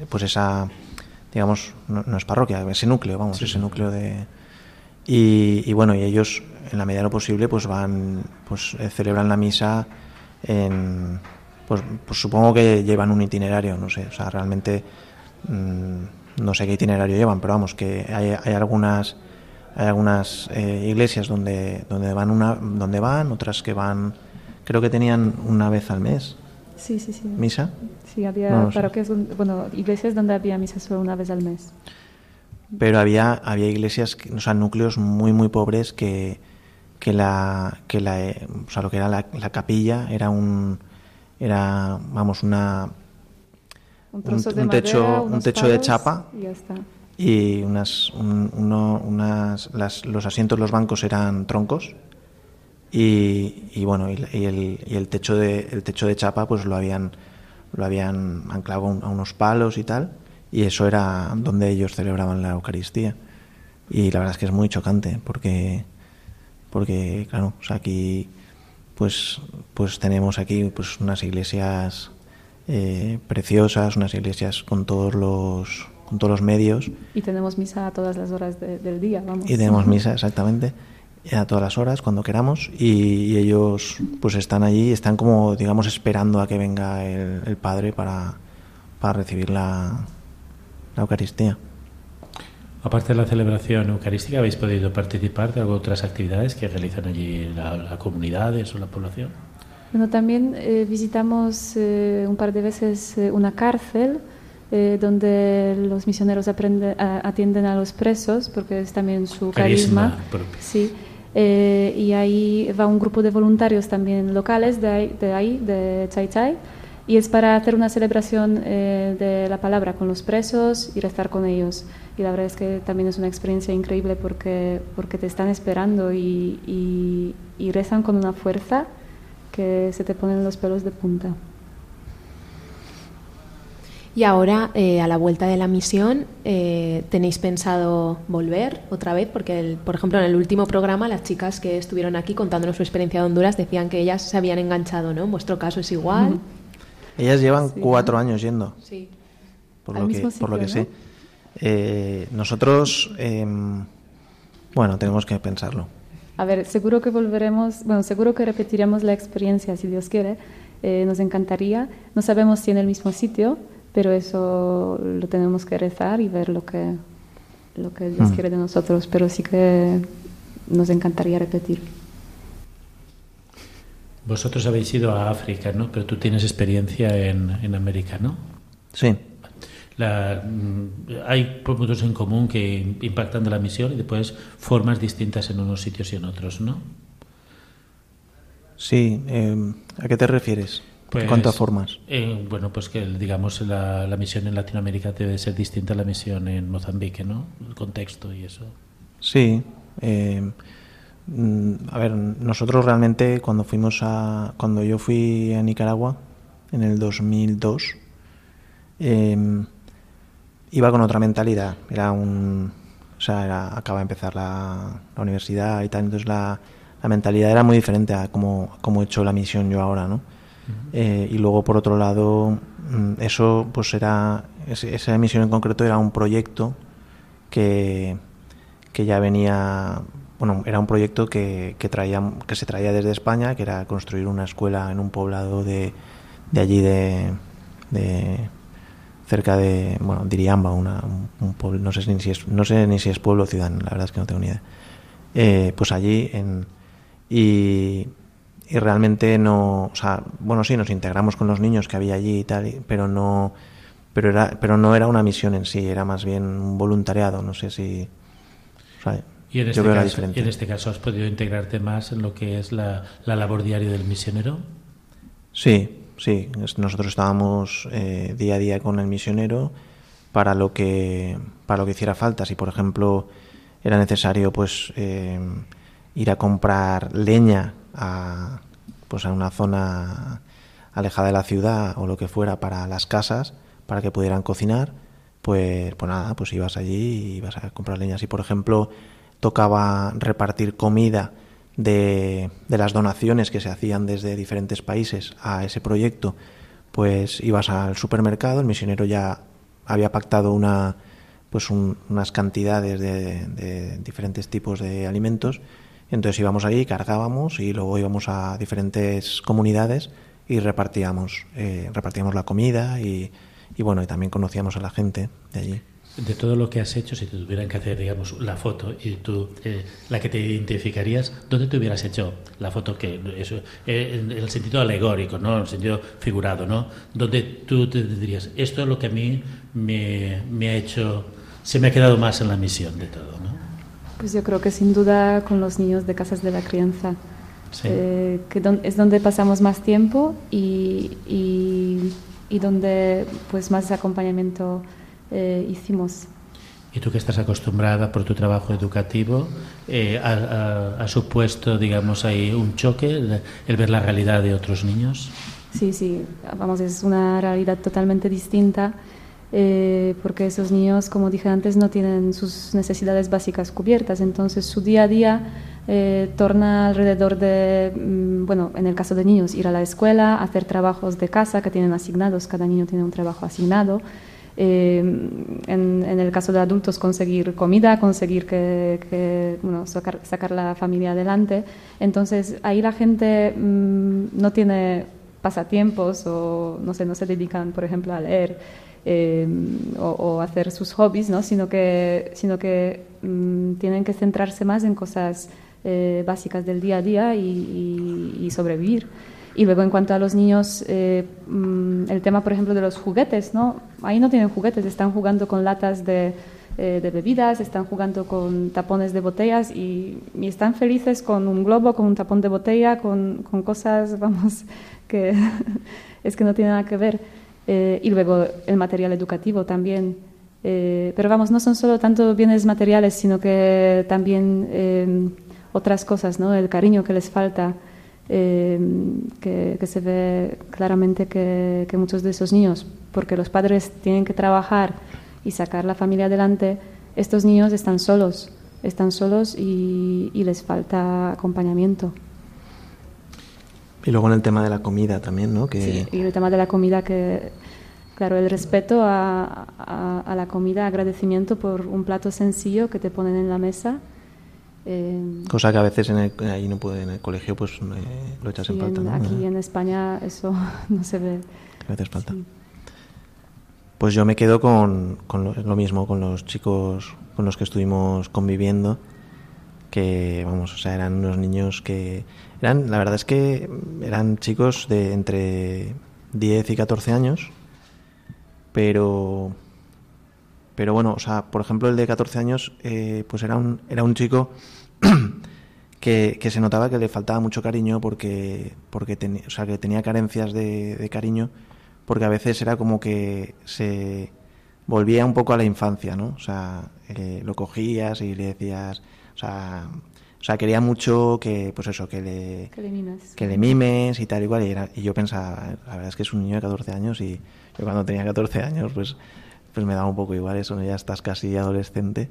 [SPEAKER 7] pues esa digamos no, no es parroquia, ese núcleo, vamos, ese núcleo de y, y bueno, y ellos en la medida de lo posible pues van pues eh, celebran la misa en pues, pues supongo que llevan un itinerario, no sé, o sea, realmente mm, no sé qué itinerario llevan, pero vamos, que hay, hay algunas hay algunas eh, iglesias donde donde van una donde van, otras que van creo que tenían una vez al mes
[SPEAKER 8] Sí, sí, sí.
[SPEAKER 7] misa.
[SPEAKER 8] Sí, había
[SPEAKER 7] No
[SPEAKER 8] parroquias, donde- bueno, iglesias donde había misa solo una vez al mes.
[SPEAKER 7] pero había había iglesias o sea núcleos muy muy pobres que que la que la eh, o sea lo que era la, la capilla era un era vamos una
[SPEAKER 8] Un
[SPEAKER 7] Un-
[SPEAKER 8] de
[SPEAKER 7] un techo-
[SPEAKER 8] madera,
[SPEAKER 7] un
[SPEAKER 8] unos
[SPEAKER 7] techo de chapa.
[SPEAKER 8] Y ya está.
[SPEAKER 7] y unas un- uno- unas las- los asientos los bancos eran troncos y, y bueno y, y el, y el techo de el techo de chapa pues lo habían lo habían anclado a un- a unos palos y tal y eso era donde ellos celebraban la Eucaristía. Y la verdad es que es muy chocante porque porque claro o sea, aquí pues pues tenemos aquí pues unas iglesias eh, preciosas unas iglesias con todos los con todos los medios.
[SPEAKER 8] Y tenemos misa a todas las horas de- del día, vamos.
[SPEAKER 7] y tenemos misa exactamente a todas las horas cuando queramos y, y ellos pues están allí están como digamos esperando a que venga el, el padre para, para recibir la, la Eucaristía
[SPEAKER 4] Aparte de la celebración eucarística, ¿habéis podido participar de algunas otras actividades que realizan allí la, la comunidades o la población?
[SPEAKER 8] Bueno, también eh, visitamos eh, un par de veces eh, una cárcel eh, donde los misioneros aprende- a- atienden a los presos, porque es también su
[SPEAKER 4] Carisma
[SPEAKER 8] carisma.
[SPEAKER 4] propio.
[SPEAKER 8] Sí. Eh, y ahí va un grupo de voluntarios también locales de ahí, de, ahí, de Chai Chai, y es para hacer una celebración eh, de la palabra con los presos y rezar con ellos. Y la verdad es que también es una experiencia increíble porque, porque te están esperando y, y, y rezan con una fuerza que se te ponen los pelos de punta.
[SPEAKER 2] Y ahora, eh, a la vuelta de la misión, eh, ¿tenéis pensado volver otra vez? Porque, el- por ejemplo, en el último programa, las chicas que estuvieron aquí contándonos su experiencia de Honduras decían que ellas se habían enganchado, ¿no? En vuestro caso es igual.
[SPEAKER 7] Ellas llevan
[SPEAKER 8] Sí.
[SPEAKER 7] cuatro años yendo,
[SPEAKER 2] Sí.
[SPEAKER 7] por
[SPEAKER 8] Al
[SPEAKER 7] lo que, por lo que sé. Eh, nosotros, em, bueno, tenemos que pensarlo.
[SPEAKER 8] A ver, seguro que volveremos, bueno, seguro que repetiremos la experiencia si Dios quiere. Eh, nos encantaría. No sabemos si en el mismo sitio, pero eso lo tenemos que rezar y ver lo que, lo que Dios
[SPEAKER 7] Mm.
[SPEAKER 8] quiere de nosotros. Pero sí que nos encantaría repetir.
[SPEAKER 4] Vosotros habéis ido a África, ¿no? Pero tú tienes experiencia en, en América, ¿no?
[SPEAKER 7] Sí,
[SPEAKER 4] La- mm, hay puntos en común que impactan de la misión y después formas distintas en unos sitios y en otros, ¿no?
[SPEAKER 7] sí. em, ¿A qué te refieres?
[SPEAKER 4] Pues,
[SPEAKER 7] ¿En cuánto a formas?
[SPEAKER 4] eh, bueno, pues que digamos la, la misión en Latinoamérica debe ser distinta a la misión en Mozambique, ¿no? El contexto y eso.
[SPEAKER 7] Sí. em, mm, a ver, nosotros realmente cuando fuimos a, cuando yo fui a Nicaragua en el 2002, em, iba con otra mentalidad. Era un, o sea, era- acaba de empezar la, la universidad y tal, entonces la, la mentalidad era muy diferente a cómo, cómo he hecho la misión yo ahora, ¿no? Eh, y luego por otro lado, mm, eso pues era, esa misión en concreto era un proyecto que, que ya venía, bueno, era un proyecto que, que, traía, que se traía desde España, que era construir una escuela en un poblado de, de allí de, de cerca de, bueno, Diriamba, una, un, un pueblo, no sé ni si es, no sé ni si es pueblo o ciudad, la verdad es que no tengo ni idea. Eh, pues allí en, y, y realmente no, o sea, bueno, sí, nos integramos con los niños que había allí y tal, pero no, pero era, pero no era una misión en sí, era más bien un voluntariado, no sé si, o sea,
[SPEAKER 4] Y en,
[SPEAKER 7] yo
[SPEAKER 4] este
[SPEAKER 7] veo la
[SPEAKER 4] caso, y en este caso has podido integrarte más en lo que es la, la labor diaria del misionero.
[SPEAKER 7] Sí, sí. Nosotros estábamos eh, día a día con el misionero para lo que para lo que hiciera falta. Si por ejemplo era necesario, pues eh, ir a comprar leña a pues a una zona alejada de la ciudad o lo que fuera para las casas para que pudieran cocinar, pues pues nada, pues ibas allí y ibas a comprar leña. Si por ejemplo tocaba repartir comida de, de las donaciones que se hacían desde diferentes países a ese proyecto, pues ibas al supermercado, el misionero ya había pactado una pues un- unas cantidades de, de diferentes tipos de alimentos, entonces íbamos allí, cargábamos y luego íbamos a diferentes comunidades y repartíamos, eh, repartíamos la comida y, bueno, y también conocíamos a la gente de allí.
[SPEAKER 4] De todo lo que has hecho, si te tuvieran que hacer, digamos, la foto y tú, eh, la que te identificarías, ¿dónde te hubieras hecho la foto? que eso, eh, En el sentido alegórico, ¿no? En el sentido figurado, ¿no? Donde tú te dirías, esto es lo que a mí me, me ha hecho, se me ha quedado más en la misión de todo, ¿no?
[SPEAKER 8] Pues yo creo que sin duda con los niños de casas de la crianza,
[SPEAKER 4] Sí.
[SPEAKER 8] eh, que don- es donde pasamos más tiempo y, y, y donde pues más acompañamiento eh, hicimos.
[SPEAKER 4] Y tú que estás acostumbrada por tu trabajo educativo, eh, ¿ha, ha- ha supuesto, digamos, ahí un choque el, el ver la realidad de otros niños?
[SPEAKER 8] Sí, sí, vamos, es una realidad totalmente distinta eh, porque esos niños, como dije antes, no tienen sus necesidades básicas cubiertas, entonces su día a día eh, torna alrededor de, mm, bueno, en el caso de niños, ir a la escuela, hacer trabajos de casa que tienen asignados, cada niño tiene un trabajo asignado. Eh, en, el caso de adultos, conseguir comida, conseguir que, bueno, sacar, sacar la familia adelante. Entonces, ahí la gente mm, no tiene pasatiempos o no sé, no se dedican, por ejemplo, a leer eh, o, o hacer sus hobbies, ¿no? sino que, sino que mm, tienen que centrarse más en cosas eh, básicas del día a día y, y- y sobrevivir. Y luego en cuanto a los niños, eh, mm, el tema, por ejemplo, de los juguetes, ¿no? Ahí no tienen juguetes, están jugando con latas de, eh, de bebidas, están jugando con tapones de botellas y, están felices con un globo, con un tapón de botella, con, con cosas, vamos, que es que no tiene nada que ver. Eh, y luego el material educativo también. Eh, pero vamos, no son solo tanto bienes materiales, sino que también otras cosas, ¿no? El cariño que les falta. que, que, se ve claramente que muchos de esos niños, porque los padres tienen que trabajar y sacar la familia adelante, estos niños están solos, están solos y, les falta acompañamiento.
[SPEAKER 7] Y luego en el tema de la comida también, ¿no? Que...
[SPEAKER 8] Sí, y el tema de la comida que, claro, el respeto a, a, la comida, agradecimiento por un plato sencillo que te ponen en la mesa.
[SPEAKER 7] Eh, Cosa que a veces en el, ahí no puede, en el colegio pues eh, lo echas en falta.
[SPEAKER 8] Aquí en España eso no se ve.
[SPEAKER 7] A veces falta. Pues yo me quedo con, lo, mismo, con los chicos con los que estuvimos conviviendo, que vamos, o sea, eran unos niños que eran, la verdad es que eran chicos de entre 10 y 14 años, pero pero bueno, o sea, por ejemplo, el de 14 años, eh, pues era un, era un chico que, que, se notaba que le faltaba mucho cariño porque, porque o sea, que tenía carencias de, de cariño porque a veces era como que se volvía un poco a la infancia, ¿no? O sea, eh, lo cogías y le decías, o sea, o sea, quería mucho que, pues eso, que le,
[SPEAKER 8] que le mimes,
[SPEAKER 7] que le mimes y tal y cual. Y, era, y yo pensaba, la verdad es que es un niño de 14 años y yo cuando tenía 14 años, pues, pues me daba un poco igual eso, ya estás casi adolescente.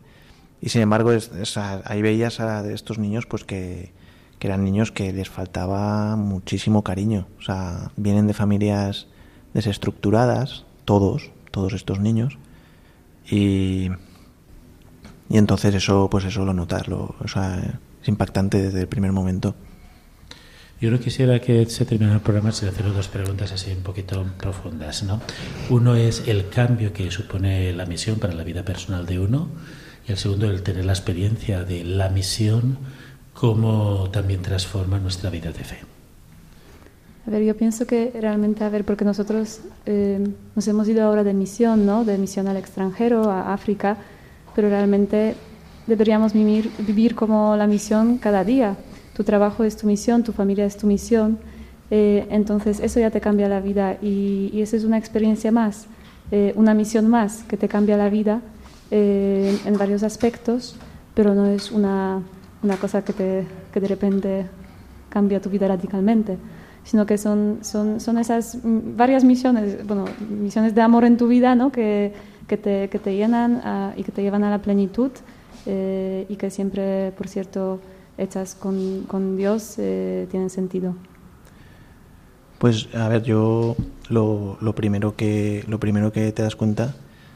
[SPEAKER 7] Y sin embargo, es, ahí veías a estos niños, pues que, que eran niños que les faltaba muchísimo cariño. O sea, vienen de familias desestructuradas, todos, todos estos niños, y, y entonces eso, pues eso lo notas, lo, o sea, es impactante desde el primer momento.
[SPEAKER 4] Yo no quisiera que se terminara el programa sin hacer dos preguntas así un poquito profundas. ¿no? Uno es el cambio que supone la misión para la vida personal de uno y el segundo el tener la experiencia de la misión, cómo también transforma nuestra vida de fe.
[SPEAKER 8] A ver, yo pienso que realmente, a ver, porque nosotros eh, nos hemos ido ahora de misión, ¿no? De misión al extranjero, a África, pero realmente deberíamos vivir, como la misión cada día. Tu trabajo es tu misión, tu familia es tu misión. Eh, entonces, eso ya te cambia la vida y, y eso es una experiencia más, eh, una misión más que te cambia la vida en varios aspectos, pero no es una, una cosa que, te, que de repente cambia tu vida radicalmente sino que son, son, son esas varias misiones, bueno, misiones de amor en tu vida, ¿no? Que, que, te, que te llenan y que te llevan a la plenitud eh, y que siempre, por cierto, hechas con, con Dios, eh, tienen sentido.
[SPEAKER 7] Pues a ver, yo lo, lo, primero que lo primero que te das cuenta,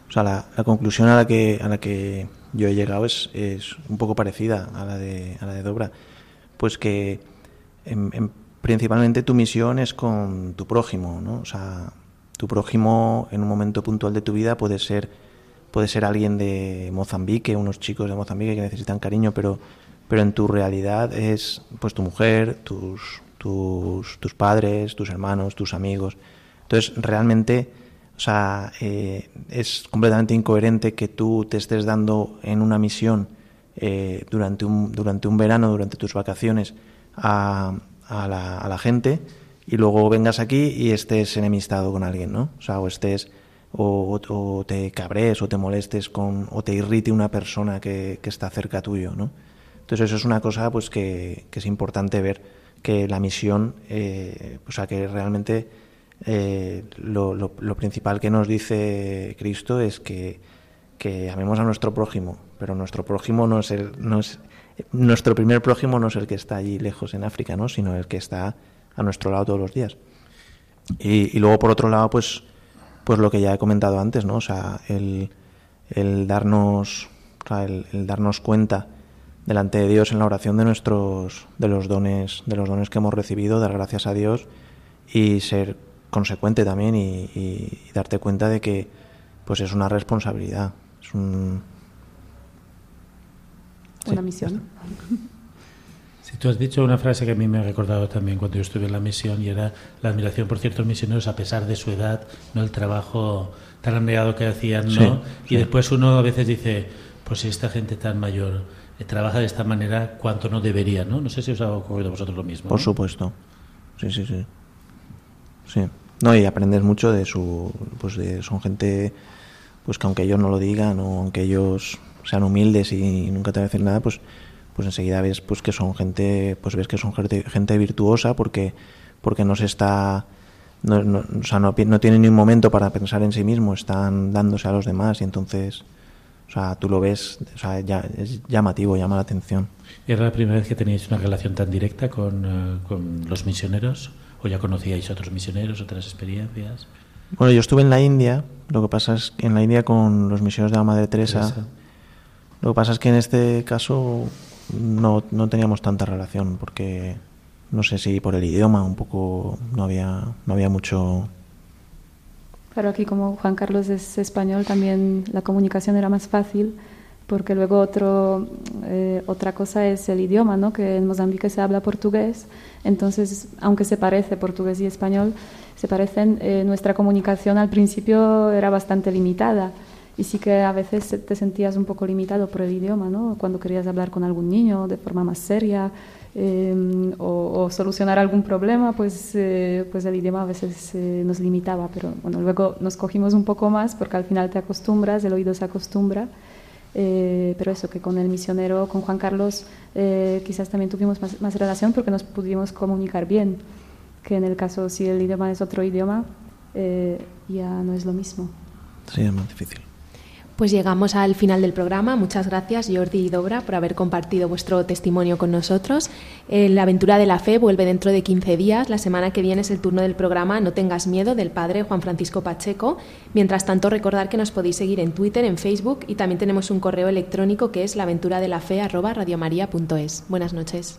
[SPEAKER 7] o sea, la, conclusión a la que a la que yo he llegado es, es un poco parecida a la de a la de Dobra, pues que en, en principalmente tu misión es con tu prójimo, ¿no? O sea, tu prójimo en un momento puntual de tu vida puede ser puede ser alguien de Mozambique, unos chicos de Mozambique que necesitan cariño, pero pero en tu realidad es pues tu mujer, tus tus, padres, tus hermanos, tus amigos. Entonces, realmente, o sea, eh, es completamente incoherente que tú te estés dando en una misión eh, durante, un, durante un verano, durante tus vacaciones, a, a la, a la gente y luego vengas aquí y estés enemistado con alguien, ¿no? O sea, o estés o, te cabres o te molestes con o te irrite una persona que, está cerca tuyo, ¿no? Entonces eso es una cosa pues que, es importante ver que la misión, eh, o sea, que realmente eh, lo, principal que nos dice Cristo es que, que amemos a nuestro prójimo, pero nuestro prójimo no es el, no es nuestro primer prójimo no es el que está allí lejos en África, ¿no? sino el que está a nuestro lado todos los días. Y, luego, por otro lado, pues, pues lo que ya he comentado antes, ¿no? O sea, el, el darnos, el, darnos cuenta delante de Dios en la oración de nuestros, de los dones, de los dones que hemos recibido, dar gracias a Dios y ser consecuente también y, y darte cuenta de que, pues es una responsabilidad, es un,
[SPEAKER 8] una misión.
[SPEAKER 4] Si tú has dicho una frase que a mí me ha recordado también cuando yo estuve en la misión y era la admiración por ciertos misioneros a pesar de su edad, no el trabajo tan abnegado que hacían, ¿no? y después uno a veces dice, pues si esta gente tan mayor eh, trabaja de esta manera, ¿cuánto no debería, no? No sé si os ha ocurrido a vosotros lo mismo.
[SPEAKER 7] Por supuesto. Sí, sí, sí. Sí. No, y aprendes mucho de su pues de son gente pues que aunque ellos no lo digan o aunque ellos sean humildes y nunca te van a decir nada, pues pues enseguida ves pues que son gente pues ves que son gente, gente virtuosa porque porque no se está no, no, o sea, no, no tienen ni un momento para pensar en sí mismo, están dándose a los demás y entonces o sea, tú lo ves, o sea, ya, es llamativo, llama la atención.
[SPEAKER 4] ¿Y era la primera vez que teníais una relación tan directa con, uh, con los misioneros? ¿O ya conocíais otros misioneros, otras experiencias?
[SPEAKER 7] Bueno, yo estuve en la India, lo que pasa es que en la India con los misioneros de la Madre Teresa, Teresa. lo que pasa es que en este caso no, no teníamos tanta relación, porque no sé si por el idioma un poco no había, no había mucho
[SPEAKER 8] Claro, aquí como Juan Carlos es español, también la comunicación era más fácil, porque luego otro, eh, otra cosa es el idioma, ¿no? que en Mozambique se habla portugués, entonces, aunque se parece portugués y español, se parecen, eh, nuestra comunicación al principio era bastante limitada. Y sí que a veces te sentías un poco limitado por el idioma, ¿no? Cuando querías hablar con algún niño de forma más seria, eh, o, o, solucionar algún problema, pues, eh, pues el idioma a veces eh, nos limitaba, pero bueno, luego nos cogimos un poco más porque al final te acostumbras, el oído se acostumbra. Eh, pero eso, que con el misionero, con Juan Carlos, eh, quizás también tuvimos más, más, relación porque nos pudimos comunicar bien, que en el caso si el idioma es otro idioma, eh, ya no es lo mismo.
[SPEAKER 7] Es más difícil.
[SPEAKER 2] Pues llegamos al final del programa. Muchas gracias Jordi y Dobra por haber compartido vuestro testimonio con nosotros. Eh, la aventura de la fe vuelve dentro de 15 días. La semana que viene es el turno del programa No tengas miedo del padre Juan Francisco Pacheco. Mientras tanto, recordar que nos podéis seguir en Twitter, en Facebook y también tenemos un correo electrónico que es laventuradelafe@radiomaria.es. Buenas noches.